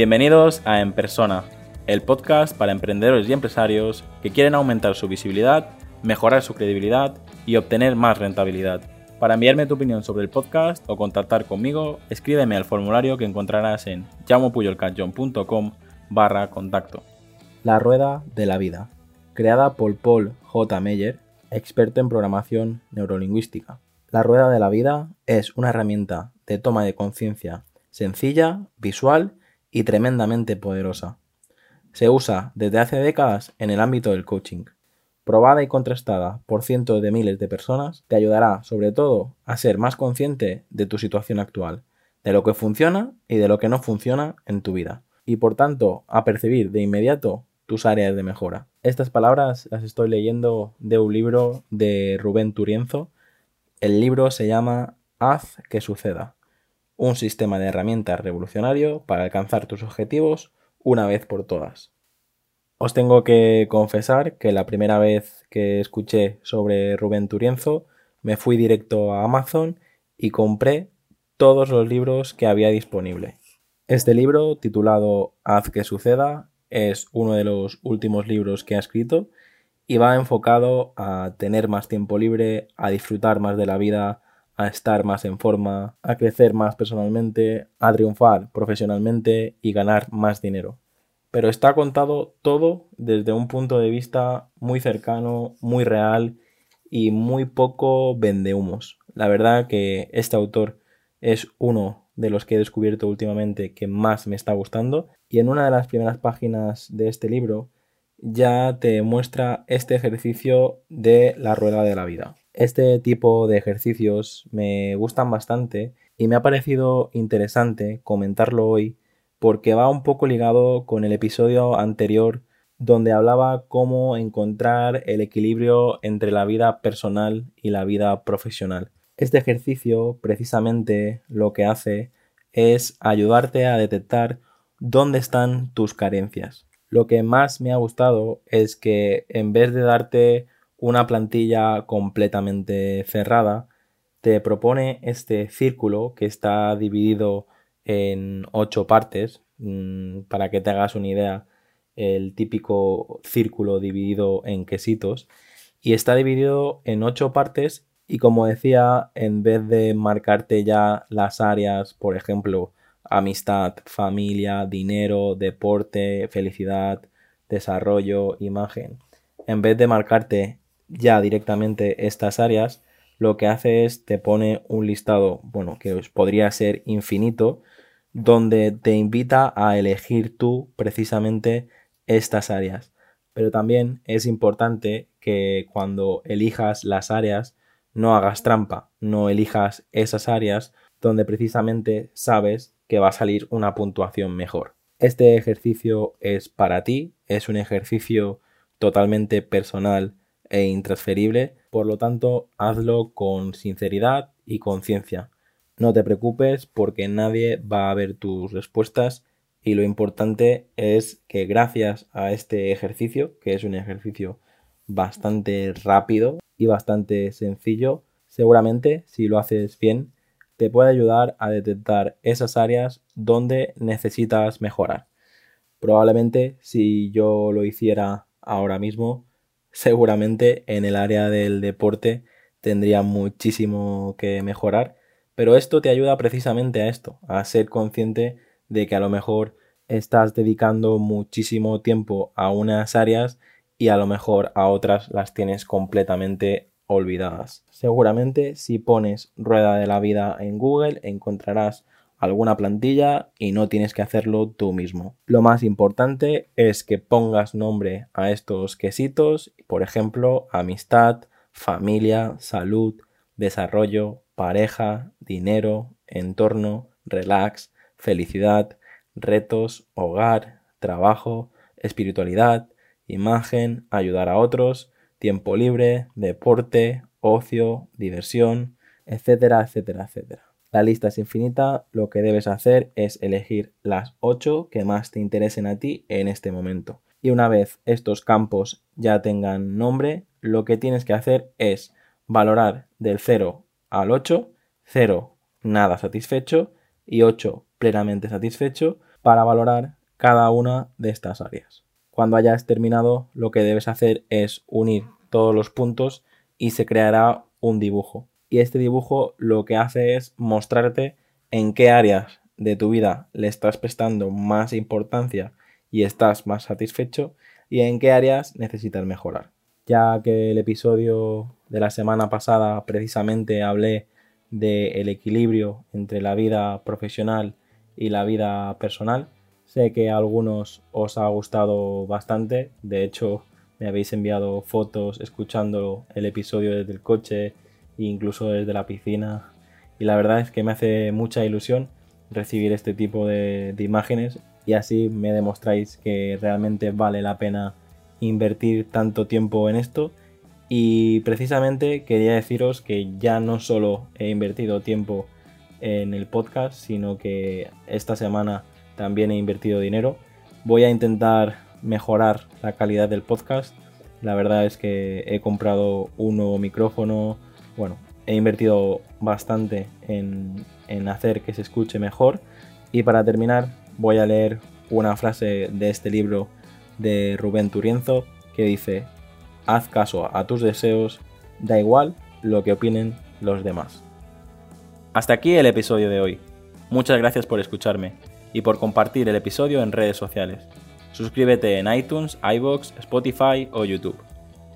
Bienvenidos a En Persona, el podcast para emprendedores y empresarios que quieren aumentar su visibilidad, mejorar su credibilidad y obtener más rentabilidad. Para enviarme tu opinión sobre el podcast o contactar conmigo, escríbeme al formulario que encontrarás en llamopuyolcanchon.com barra contacto. La Rueda de la Vida, creada por Paul J. Meyer, experto en programación neurolingüística. La Rueda de la Vida es una herramienta de toma de conciencia sencilla, visual y tremendamente poderosa. Se usa desde hace décadas en el ámbito del coaching. Probada y contrastada por cientos de miles de personas, te ayudará sobre todo a ser más consciente de tu situación actual, de lo que funciona y de lo que no funciona en tu vida, y por tanto a percibir de inmediato tus áreas de mejora. Estas palabras las estoy leyendo de un libro de Rubén Turienzo. El libro se llama Haz que suceda un sistema de herramientas revolucionario para alcanzar tus objetivos una vez por todas. Os tengo que confesar que la primera vez que escuché sobre Rubén Turienzo me fui directo a Amazon y compré todos los libros que había disponible. Este libro, titulado Haz que suceda, es uno de los últimos libros que ha escrito y va enfocado a tener más tiempo libre, a disfrutar más de la vida, a estar más en forma, a crecer más personalmente, a triunfar profesionalmente y ganar más dinero. Pero está contado todo desde un punto de vista muy cercano, muy real y muy poco vendehumos. La verdad que este autor es uno de los que he descubierto últimamente que más me está gustando y en una de las primeras páginas de este libro ya te muestra este ejercicio de la rueda de la vida. Este tipo de ejercicios me gustan bastante y me ha parecido interesante comentarlo hoy porque va un poco ligado con el episodio anterior donde hablaba cómo encontrar el equilibrio entre la vida personal y la vida profesional. Este ejercicio precisamente lo que hace es ayudarte a detectar dónde están tus carencias. Lo que más me ha gustado es que en vez de darte una plantilla completamente cerrada, te propone este círculo que está dividido en ocho partes. Mm, para que te hagas una idea, el típico círculo dividido en quesitos. Y está dividido en ocho partes y como decía, en vez de marcarte ya las áreas, por ejemplo, amistad, familia, dinero, deporte, felicidad, desarrollo, imagen, en vez de marcarte ya directamente estas áreas, lo que hace es te pone un listado, bueno, que podría ser infinito, donde te invita a elegir tú precisamente estas áreas. Pero también es importante que cuando elijas las áreas no hagas trampa, no elijas esas áreas donde precisamente sabes que va a salir una puntuación mejor. Este ejercicio es para ti, es un ejercicio totalmente personal e intransferible, por lo tanto hazlo con sinceridad y conciencia. No te preocupes porque nadie va a ver tus respuestas y lo importante es que gracias a este ejercicio, que es un ejercicio bastante rápido y bastante sencillo, seguramente si lo haces bien te puede ayudar a detectar esas áreas donde necesitas mejorar. Probablemente si yo lo hiciera ahora mismo, seguramente en el área del deporte tendría muchísimo que mejorar, pero esto te ayuda precisamente a esto, a ser consciente de que a lo mejor estás dedicando muchísimo tiempo a unas áreas y a lo mejor a otras las tienes completamente olvidadas. Seguramente si pones rueda de la vida en Google encontrarás alguna plantilla y no tienes que hacerlo tú mismo. Lo más importante es que pongas nombre a estos quesitos, por ejemplo, amistad, familia, salud, desarrollo, pareja, dinero, entorno, relax, felicidad, retos, hogar, trabajo, espiritualidad, imagen, ayudar a otros, tiempo libre, deporte, ocio, diversión, etcétera, etcétera, etcétera. La lista es infinita, lo que debes hacer es elegir las 8 que más te interesen a ti en este momento. Y una vez estos campos ya tengan nombre, lo que tienes que hacer es valorar del 0 al 8, 0 nada satisfecho y 8 plenamente satisfecho, para valorar cada una de estas áreas. Cuando hayas terminado, lo que debes hacer es unir todos los puntos y se creará un dibujo. Y este dibujo lo que hace es mostrarte en qué áreas de tu vida le estás prestando más importancia y estás más satisfecho y en qué áreas necesitas mejorar. Ya que el episodio de la semana pasada precisamente hablé del equilibrio entre la vida profesional y la vida personal, sé que a algunos os ha gustado bastante, de hecho me habéis enviado fotos escuchando el episodio desde el coche incluso desde la piscina y la verdad es que me hace mucha ilusión recibir este tipo de, imágenes y así me demostráis que realmente vale la pena invertir tanto tiempo en esto y precisamente quería deciros que ya no solo he invertido tiempo en el podcast, sino que esta semana también he invertido dinero. Voy a intentar mejorar la calidad del podcast. La verdad es que he comprado un nuevo micrófono. Bueno, he invertido bastante en, en hacer que se escuche mejor. Y para terminar, voy a leer una frase de este libro de Rubén Turienzo que dice, haz caso a tus deseos, da igual lo que opinen los demás. Hasta aquí el episodio de hoy. Muchas gracias por escucharme y por compartir el episodio en redes sociales. Suscríbete en iTunes, iBox, Spotify o YouTube.